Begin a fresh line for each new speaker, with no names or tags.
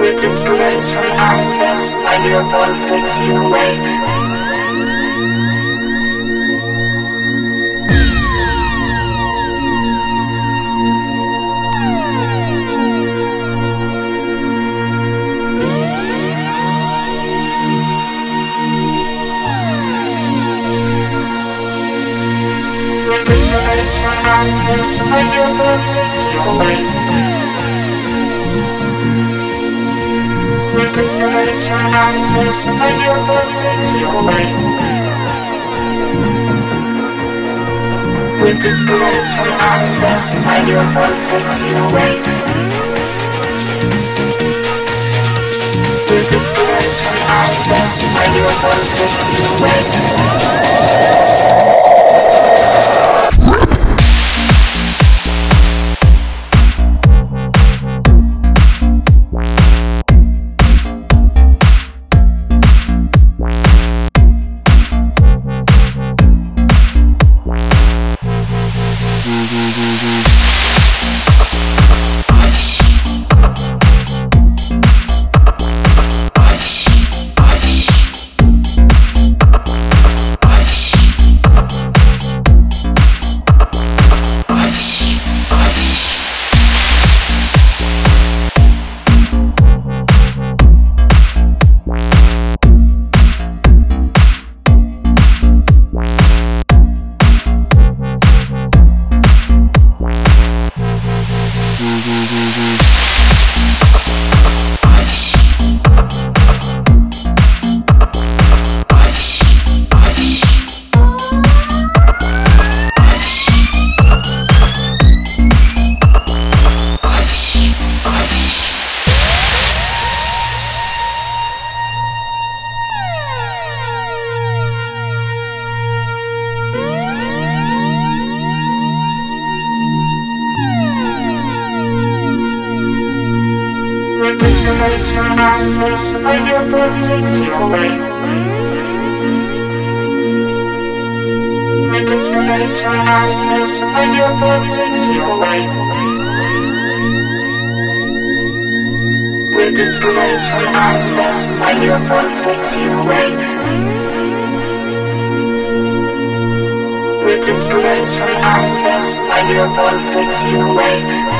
With disconnect from outer space, but your phone takes you away. Disconnect from outer space your phone takes you away. Disconnect from outer space when your phone takes you away. Disconnect from outer space takes you away. We disconnect from outer space when your phone takes you away. We disconnect from outer space when your phone takes you away.